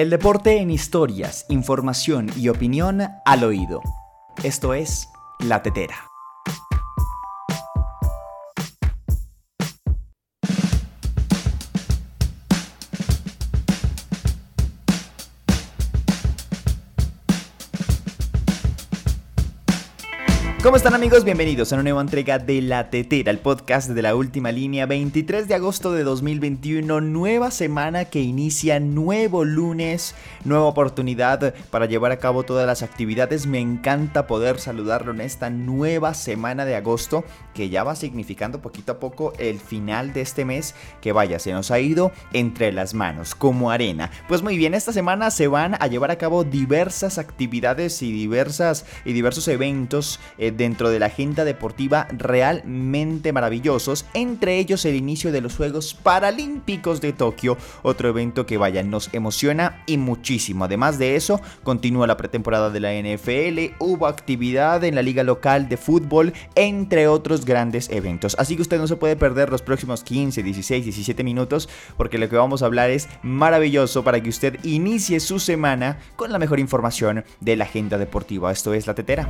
El deporte en historias, información y opinión al oído. Esto es La Tetera. ¿Cómo están amigos? Bienvenidos a una nueva entrega de La Tetera, el podcast de la última línea, 23 de agosto de 2021, nueva semana que inicia, nuevo lunes, nueva oportunidad para llevar a cabo todas las actividades. Me encanta poder saludarlo en esta nueva semana de agosto que ya va significando poquito a poco el final de este mes que vaya, se nos ha ido entre las manos como arena. Pues muy bien, esta semana se van a llevar a cabo diversas actividades y diversas y diversos eventos. Eh, dentro de la agenda deportiva realmente maravillosos, entre ellos el inicio de los Juegos Paralímpicos de Tokio, otro evento que vaya, nos emociona y muchísimo. Además de eso, continúa la pretemporada de la NFL, hubo actividad en la liga local de fútbol, entre otros grandes eventos. Así que usted no se puede perder los próximos 15, 16, 17 minutos, porque lo que vamos a hablar es maravilloso para que usted inicie su semana con la mejor información de la agenda deportiva. Esto es La Tetera.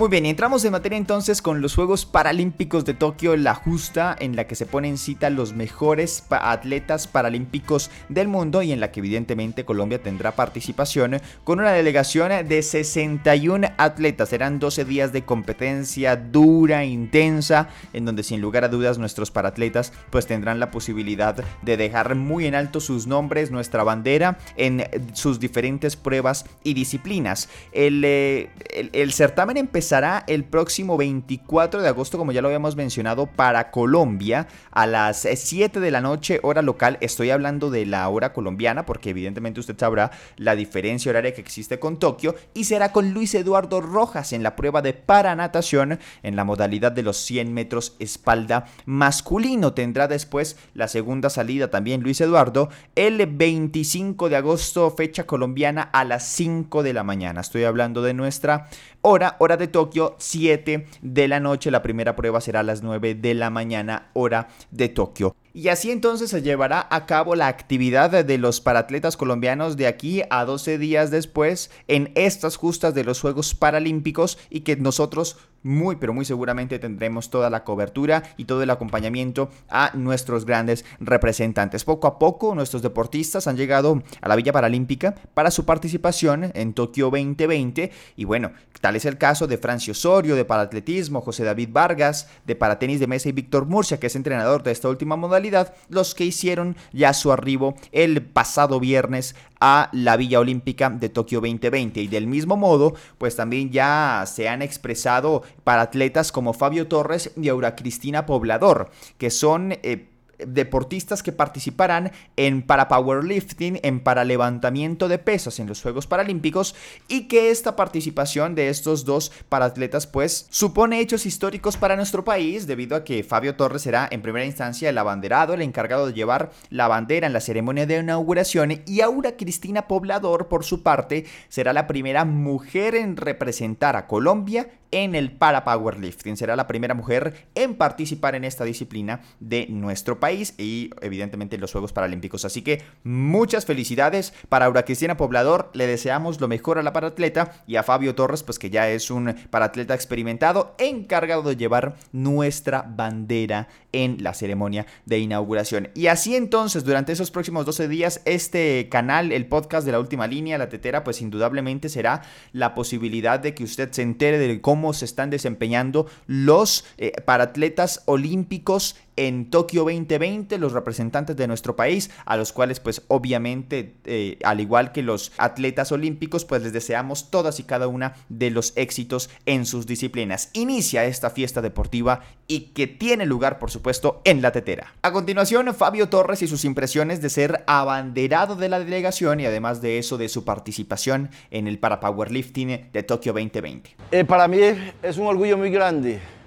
Muy bien, entramos en materia entonces con los Juegos Paralímpicos de Tokio, la justa en la que se ponen en cita los mejores atletas paralímpicos del mundo y en la que evidentemente Colombia tendrá participación con una delegación de 61 atletas. Serán 12 días de competencia dura, intensa, en donde sin lugar a dudas nuestros paratletas pues tendrán la posibilidad de dejar muy en alto sus nombres, nuestra bandera en sus diferentes pruebas y disciplinas. El, eh, el, el certamen empezó el próximo 24 de agosto, como ya lo habíamos mencionado, para Colombia a las 7 de la noche, hora local. Estoy hablando de la hora colombiana, porque evidentemente usted sabrá la diferencia horaria que existe con Tokio. Y será con Luis Eduardo Rojas en la prueba de paranatación en la modalidad de los 100 metros espalda masculino. Tendrá después la segunda salida también Luis Eduardo el 25 de agosto, fecha colombiana a las 5 de la mañana. Estoy hablando de nuestra hora, hora de Tokio, 7 de la noche. La primera prueba será a las 9 de la mañana, hora de Tokio. Y así entonces se llevará a cabo la actividad de los paratletas colombianos de aquí a 12 días después en estas justas de los Juegos Paralímpicos y que nosotros muy pero muy seguramente tendremos toda la cobertura y todo el acompañamiento a nuestros grandes representantes. Poco a poco nuestros deportistas han llegado a la Villa Paralímpica para su participación en Tokio 2020 y bueno, tal es el caso de Francio Osorio de paratletismo, José David Vargas de paratenis de mesa y Víctor Murcia que es entrenador de esta última modalidad los que hicieron ya su arribo el pasado viernes a la Villa Olímpica de Tokio 2020 y del mismo modo pues también ya se han expresado para atletas como Fabio Torres y Aura Cristina Poblador que son eh, deportistas que participarán en para powerlifting, en para levantamiento de pesas en los Juegos Paralímpicos y que esta participación de estos dos paratletas pues supone hechos históricos para nuestro país debido a que Fabio Torres será en primera instancia el abanderado, el encargado de llevar la bandera en la ceremonia de inauguración y Aura Cristina Poblador por su parte será la primera mujer en representar a Colombia en el para powerlifting. Será la primera mujer en participar en esta disciplina de nuestro país y evidentemente en los Juegos Paralímpicos. Así que muchas felicidades para Aura Cristina Poblador. Le deseamos lo mejor a la paratleta y a Fabio Torres, pues que ya es un paratleta experimentado encargado de llevar nuestra bandera en la ceremonia de inauguración. Y así entonces, durante esos próximos 12 días, este canal, el podcast de la última línea, la tetera, pues indudablemente será la posibilidad de que usted se entere de cómo se están desempeñando los eh, paratletas olímpicos en Tokio 2020, los representantes de nuestro país, a los cuales pues obviamente, eh, al igual que los atletas olímpicos, pues les deseamos todas y cada una de los éxitos en sus disciplinas. Inicia esta fiesta deportiva y que tiene lugar, por supuesto, en la tetera. A continuación, Fabio Torres y sus impresiones de ser abanderado de la delegación y además de eso, de su participación en el para powerlifting de Tokio 2020. Eh, para mí es un orgullo muy grande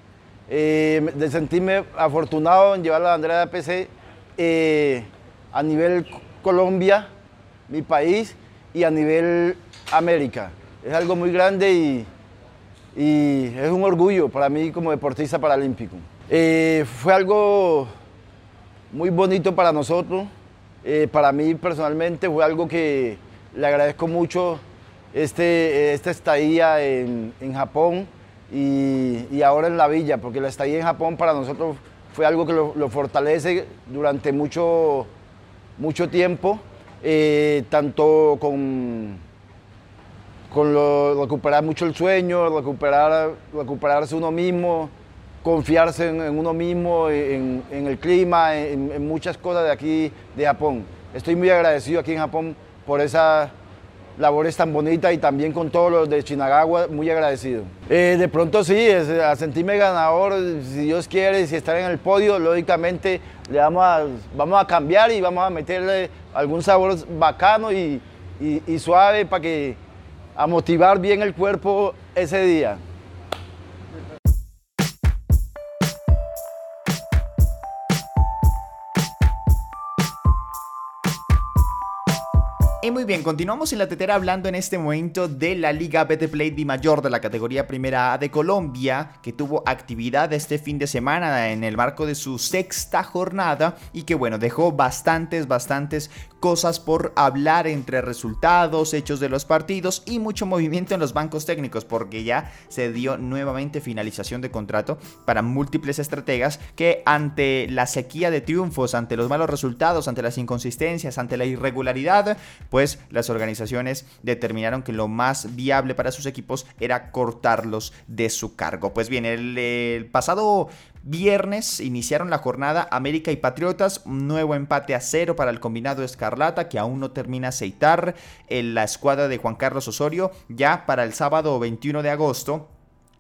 eh, de sentirme afortunado en llevar la bandera de APC eh, a nivel Colombia, mi país, y a nivel América. Es algo muy grande y, es un orgullo para mí como deportista paralímpico. Eh, fue algo muy bonito para nosotros. Para mí personalmente fue algo que le agradezco mucho este, esta estadía en, Japón y, ahora en la villa, porque la estadía en Japón para nosotros fue algo que lo, fortalece durante mucho, mucho tiempo, eh, tanto con, con recuperar mucho el sueño, recuperar, recuperarse uno mismo, confiarse en, uno mismo, en, el clima, en, muchas cosas de aquí de Japón. Estoy muy agradecido aquí en Japón por esa labores tan bonita y también con todos los de Chinagagua, muy agradecido. Eh, de pronto sí, es, a sentirme ganador, si Dios quiere, si estar en el podio, lógicamente le vamos a, vamos a cambiar y vamos a meterle algún sabor bacano y, y suave para que a motivar bien el cuerpo ese día. Muy bien, continuamos en la tetera hablando en este momento de la Liga Betplay Di Mayor de la categoría Primera A de Colombia, que tuvo actividad este fin de semana en el marco de su sexta jornada y que bueno, dejó bastantes, bastantes cosas por hablar entre resultados, hechos de los partidos y mucho movimiento en los bancos técnicos, porque ya se dio nuevamente finalización de contrato para múltiples estrategas que ante la sequía de triunfos, ante los malos resultados, ante las inconsistencias, ante la irregularidad, pues las organizaciones determinaron que lo más viable para sus equipos era cortarlos de su cargo. Pues bien, el, pasado Viernes iniciaron la jornada América y Patriotas, un nuevo empate a cero para el combinado Escarlata que aún no termina aceitar en la escuadra de Juan Carlos Osorio. Ya para el sábado 21 de agosto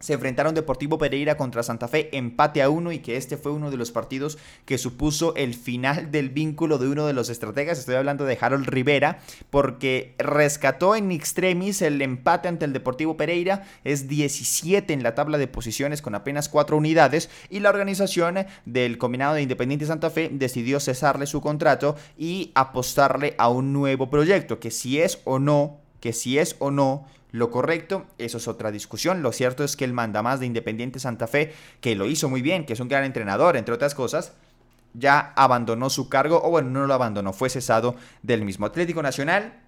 se enfrentaron Deportivo Pereira contra Santa Fe, empate a uno y que este fue uno de los partidos que supuso el final del vínculo de uno de los estrategas, estoy hablando de Harold Rivera, porque rescató en extremis el empate ante el Deportivo Pereira, es 17 en la tabla de posiciones con apenas 4 unidades y la organización del combinado de Independiente Santa Fe decidió cesarle su contrato y apostarle a un nuevo proyecto, que si es o no, que si es o no lo correcto, eso es otra discusión. Lo cierto es que el mandamás de Independiente Santa Fe, que lo hizo muy bien, que es un gran entrenador, entre otras cosas, ya abandonó su cargo, o bueno, no lo abandonó, fue cesado del mismo. Atlético Nacional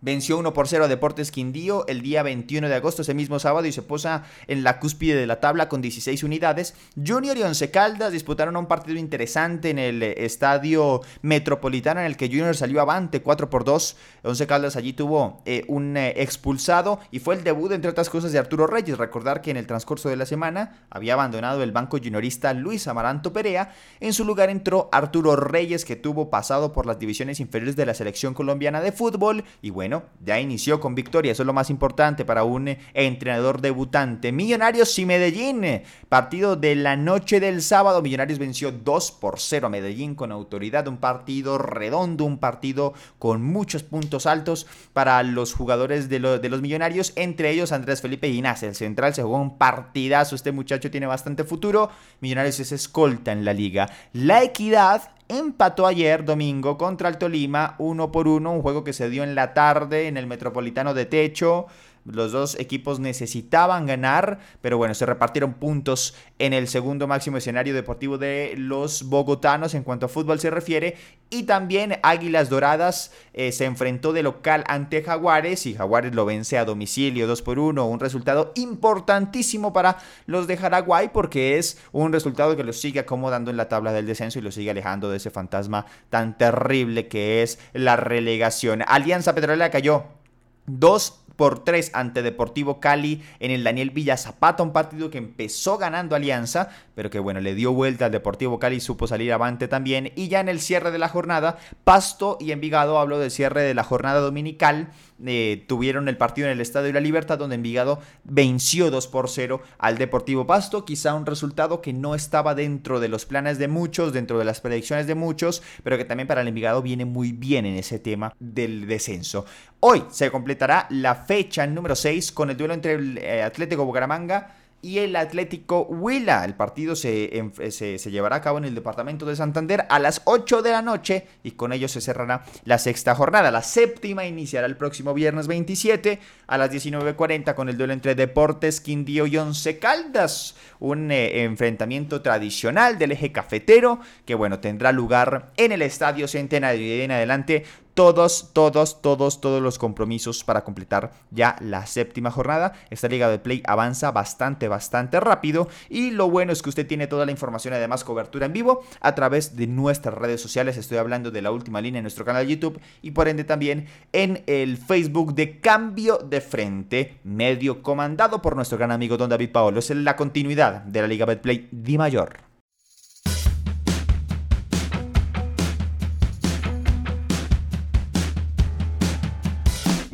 Venció 1 por 0 a Deportes Quindío el día 21 de agosto, ese mismo sábado, y se posa en la cúspide de la tabla con 16 unidades. Junior y Once Caldas disputaron un partido interesante en el estadio metropolitano, en el que Junior salió avante 4 por 2. Once Caldas allí tuvo eh, un eh, expulsado y fue el debut, entre otras cosas, de Arturo Reyes. Recordar que en el transcurso de la semana había abandonado el banco juniorista Luis Amaranto Perea. En su lugar entró Arturo Reyes, que tuvo pasado por las divisiones inferiores de la selección colombiana de fútbol. Y bueno, ya inició con victoria, eso es lo más importante para un eh, entrenador debutante. Millonarios y Medellín, partido de la noche del sábado, Millonarios venció 2 por 0 a Medellín con autoridad, un partido redondo, un partido con muchos puntos altos para los jugadores de, de los Millonarios, entre ellos Andrés Felipe Ginás, el central se jugó un partidazo, este muchacho tiene bastante futuro, Millonarios es escolta en la liga. La Equidad empató ayer domingo contra el Tolima uno por uno, un juego que se dio en la tarde en el Metropolitano de Techo. Los dos equipos necesitaban ganar, pero bueno, se repartieron puntos en el segundo máximo escenario deportivo de los bogotanos en cuanto a fútbol se refiere. Y también Águilas Doradas eh, se enfrentó de local ante Jaguares y Jaguares lo vence a domicilio 2 por 1. Un resultado importantísimo para los de Jaraguay porque es un resultado que los sigue acomodando en la tabla del descenso y los sigue alejando de ese fantasma tan terrible que es la relegación. Alianza Petrolera cayó 2 por 3 ante Deportivo Cali en el Daniel Villa Zapata, un partido que empezó ganando Alianza, pero que bueno, le dio vuelta al Deportivo Cali, supo salir avante también. Y ya en el cierre de la jornada, Pasto y Envigado, hablo del cierre de la jornada dominical, eh, tuvieron el partido en el Estadio de la Libertad, donde Envigado venció 2 por 0 al Deportivo Pasto. Quizá un resultado que no estaba dentro de los planes de muchos, dentro de las predicciones de muchos, pero que también para el Envigado viene muy bien en ese tema del descenso. Hoy se completará la fecha número 6 con el duelo entre el eh, Atlético Bucaramanga y el Atlético Huila. El partido se, se, llevará a cabo en el departamento de Santander a las 8 de la noche y con ello se cerrará la sexta jornada. La séptima iniciará el próximo viernes 27 a las 19.40 con el duelo entre Deportes Quindío y Once Caldas. Un eh, enfrentamiento tradicional del eje cafetero que bueno tendrá lugar en el Estadio Centenario y en adelante todos, todos, todos, todos los compromisos para completar ya la séptima jornada. Esta liga de play avanza bastante, bastante rápido y lo bueno es que usted tiene toda la información además cobertura en vivo a través de nuestras redes sociales. Estoy hablando de la última línea en nuestro canal de YouTube y por ende también en el Facebook de Cambio de Frente, medio comandado por nuestro gran amigo Don David Paolo. Es la continuidad de la Liga Betplay Di Mayor.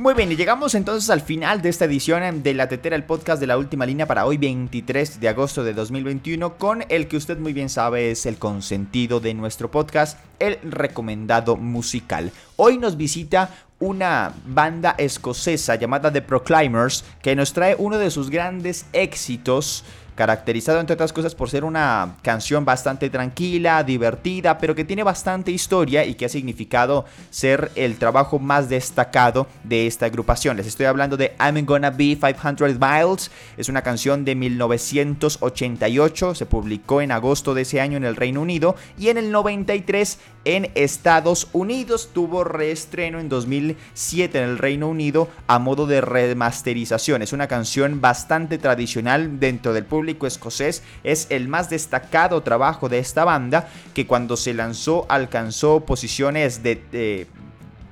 Muy bien, y llegamos entonces al final de esta edición de La Tetera, el podcast de la última línea para hoy 23 de agosto de 2021, con el que usted muy bien sabe es el consentido de nuestro podcast, el recomendado musical. Hoy nos visita una banda escocesa llamada The Proclaimers que nos trae uno de sus grandes éxitos caracterizado entre otras cosas por ser una canción bastante tranquila, divertida, pero que tiene bastante historia y que ha significado ser el trabajo más destacado de esta agrupación. Les estoy hablando de I'm Gonna Be 500 Miles, es una canción de 1988, se publicó en agosto de ese año en el Reino Unido y en el 93 en Estados Unidos. Tuvo reestreno en 2007 en el Reino Unido a modo de remasterización. Es una canción bastante tradicional dentro del público escocés. Es el más destacado trabajo de esta banda que cuando se lanzó alcanzó posiciones de,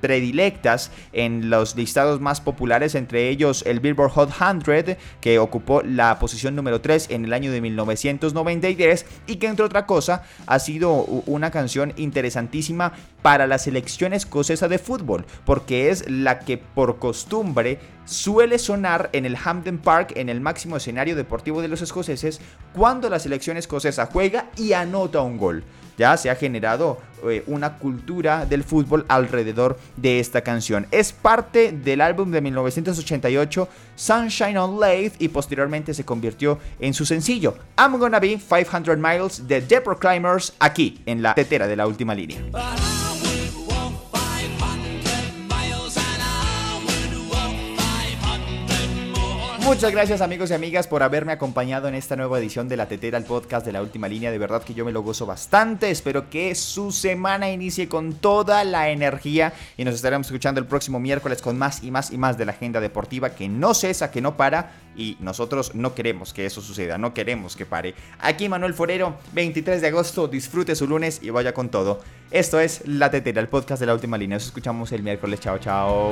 predilectas en los listados más populares, entre ellos el Billboard Hot 100, que ocupó la posición número 3 en el año de 1993 y que entre otra cosa ha sido una canción interesantísima para la selección escocesa de fútbol, porque es la que por costumbre suele sonar en el Hampden Park, en el máximo escenario deportivo de los escoceses, cuando la selección escocesa juega y anota un gol ya se ha generado eh, una cultura del fútbol alrededor de esta canción. Es parte del álbum de 1988 Sunshine on Lake y posteriormente se convirtió en su sencillo I'm Gonna Be 500 Miles de The Climbers aquí en la tetera de la última línea. Muchas gracias amigos y amigas por haberme acompañado en esta nueva edición de La Tetera, el podcast de la última línea. De verdad que yo me lo gozo bastante. Espero que su semana inicie con toda la energía y nos estaremos escuchando el próximo miércoles con más y más y más de la agenda deportiva que no cesa, que no para y nosotros no queremos que eso suceda, no queremos que pare. Aquí Manuel Forero, 23 de agosto, disfrute su lunes y vaya con todo. Esto es La Tetera, el podcast de la última línea. Nos escuchamos el miércoles. Chao, chao.